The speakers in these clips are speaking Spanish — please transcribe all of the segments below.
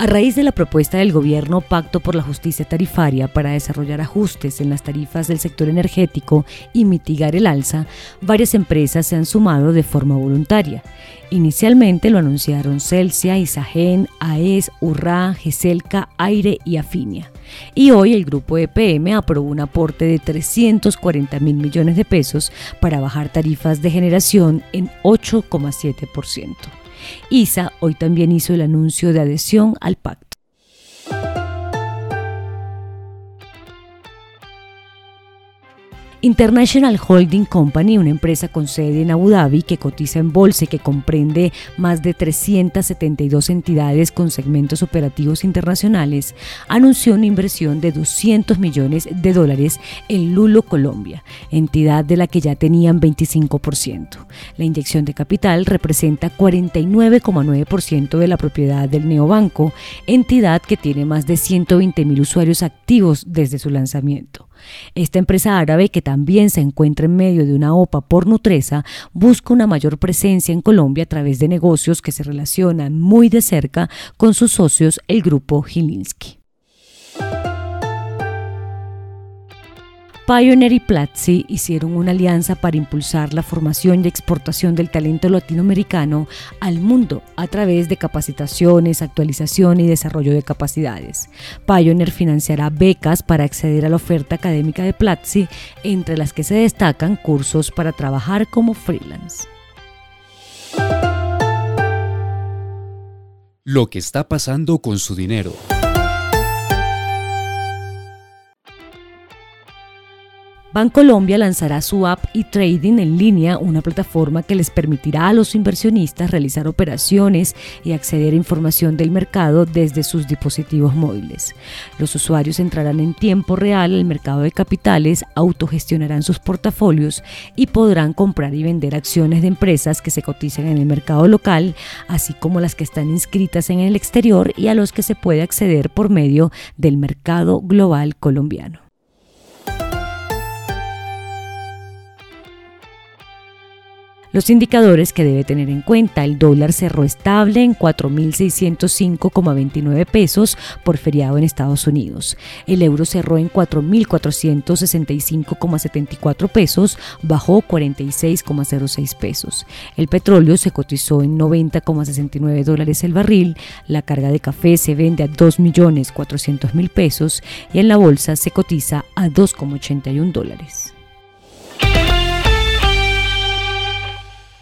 A raíz de la propuesta del gobierno Pacto por la Justicia Tarifaria para desarrollar ajustes en las tarifas del sector energético y mitigar el alza, varias empresas se han sumado de forma voluntaria. Inicialmente lo anunciaron Celsia, Isagen, AES, Urra, Geselca, Aire y Afinia. Y hoy el grupo EPM aprobó un aporte de 340 mil millones de pesos para bajar tarifas de generación en 8,7%. ISA hoy también hizo el anuncio de adhesión al pacto. International Holding Company, una empresa con sede en Abu Dhabi que cotiza en bolsa y que comprende más de 372 entidades con segmentos operativos internacionales, anunció una inversión de 200 millones de dólares en Lulo Colombia, entidad de la que ya tenían 25%. La inyección de capital representa 49,9% de la propiedad del neobanco, entidad que tiene más de 120 mil usuarios activos desde su lanzamiento. Esta empresa árabe, que también se encuentra en medio de una OPA por Nutresa, busca una mayor presencia en Colombia a través de negocios que se relacionan muy de cerca con sus socios, el grupo Gilinski. Pioneer y Platzi hicieron una alianza para impulsar la formación y exportación del talento latinoamericano al mundo a través de capacitaciones, actualización y desarrollo de capacidades. Pioneer financiará becas para acceder a la oferta académica de Platzi, entre las que se destacan cursos para trabajar como freelance. Lo que está pasando con su dinero. Bancolombia lanzará su app y trading en línea, una plataforma que les permitirá a los inversionistas realizar operaciones y acceder a información del mercado desde sus dispositivos móviles. Los usuarios entrarán en tiempo real al mercado de capitales, autogestionarán sus portafolios y podrán comprar y vender acciones de empresas que se cotizan en el mercado local, así como las que están inscritas en el exterior y a los que se puede acceder por medio del mercado global colombiano. Los indicadores que debe tener en cuenta, el dólar cerró estable en 4.605,29 pesos por feriado en Estados Unidos. El euro cerró en 4.465,74 pesos, bajó 46,06 pesos. El petróleo se cotizó en 90,69 dólares el barril, la carga de café se vende a 2.400.000 pesos y en la bolsa se cotiza a 2,81 dólares.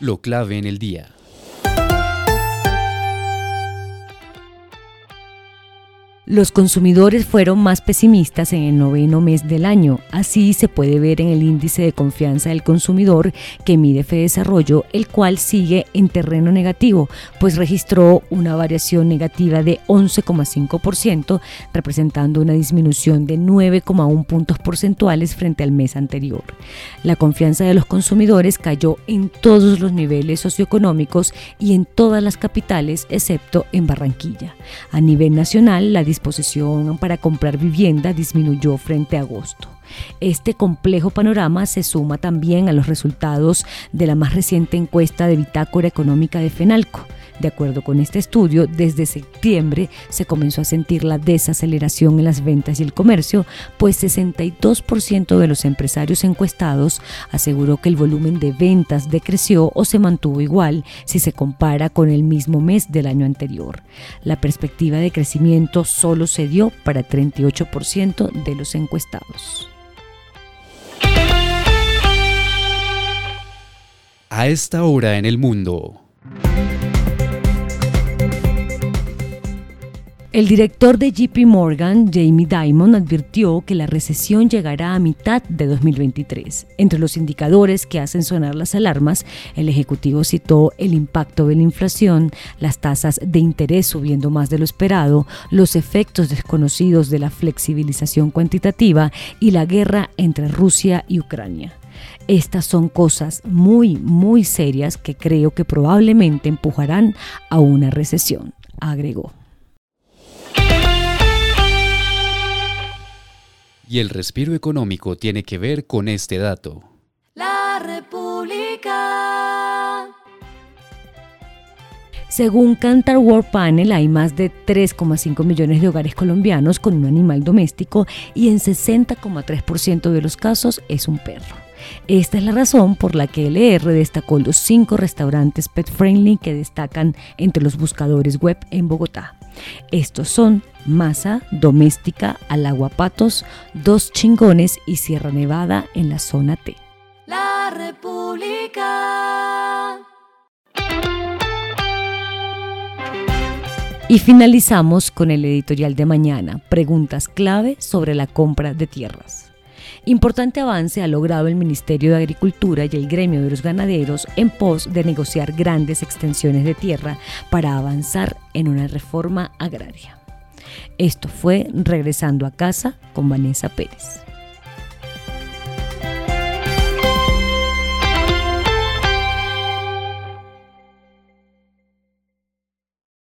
Lo clave en el día. Los consumidores fueron más pesimistas en el noveno mes del año. Así se puede ver en el índice de confianza del consumidor que mide Desarrollo, el cual sigue en terreno negativo, pues registró una variación negativa de 11,5%, representando una disminución de 9,1 puntos porcentuales frente al mes anterior. La confianza de los consumidores cayó en todos los niveles socioeconómicos y en todas las capitales, excepto en Barranquilla. A nivel nacional, la disposición para comprar vivienda disminuyó frente a agosto. Este complejo panorama se suma también a los resultados de la más reciente encuesta de bitácora económica de FENALCO. De acuerdo con este estudio, desde septiembre se comenzó a sentir la desaceleración en las ventas y el comercio, pues 62% de los empresarios encuestados aseguró que el volumen de ventas decreció o se mantuvo igual si se compara con el mismo mes del año anterior. La perspectiva de crecimiento solo se dio para 38% de los encuestados. A esta hora en el mundo. El director de JP Morgan, Jamie Dimon, advirtió que la recesión llegará a mitad de 2023. Entre los indicadores que hacen sonar las alarmas, el ejecutivo citó el impacto de la inflación, las tasas de interés subiendo más de lo esperado, los efectos desconocidos de la flexibilización cuantitativa y la guerra entre Rusia y Ucrania. Estas son cosas muy, muy serias que creo que probablemente empujarán a una recesión, agregó. Y el respiro económico tiene que ver con este dato. La República. Según Cantar World Panel, hay más de 3,5 millones de hogares colombianos con un animal doméstico y en 60,3% de los casos es un perro. Esta es la razón por la que LR destacó los cinco restaurantes pet friendly que destacan entre los buscadores web en Bogotá. Estos son Masa, Doméstica, Alaguapatos, Dos Chingones y Sierra Nevada en la zona T. La República. Y finalizamos con el editorial de mañana, preguntas clave sobre la compra de tierras. Importante avance ha logrado el Ministerio de Agricultura y el gremio de los ganaderos en pos de negociar grandes extensiones de tierra para avanzar en una reforma agraria. Esto fue Regresando a casa con Vanessa Pérez.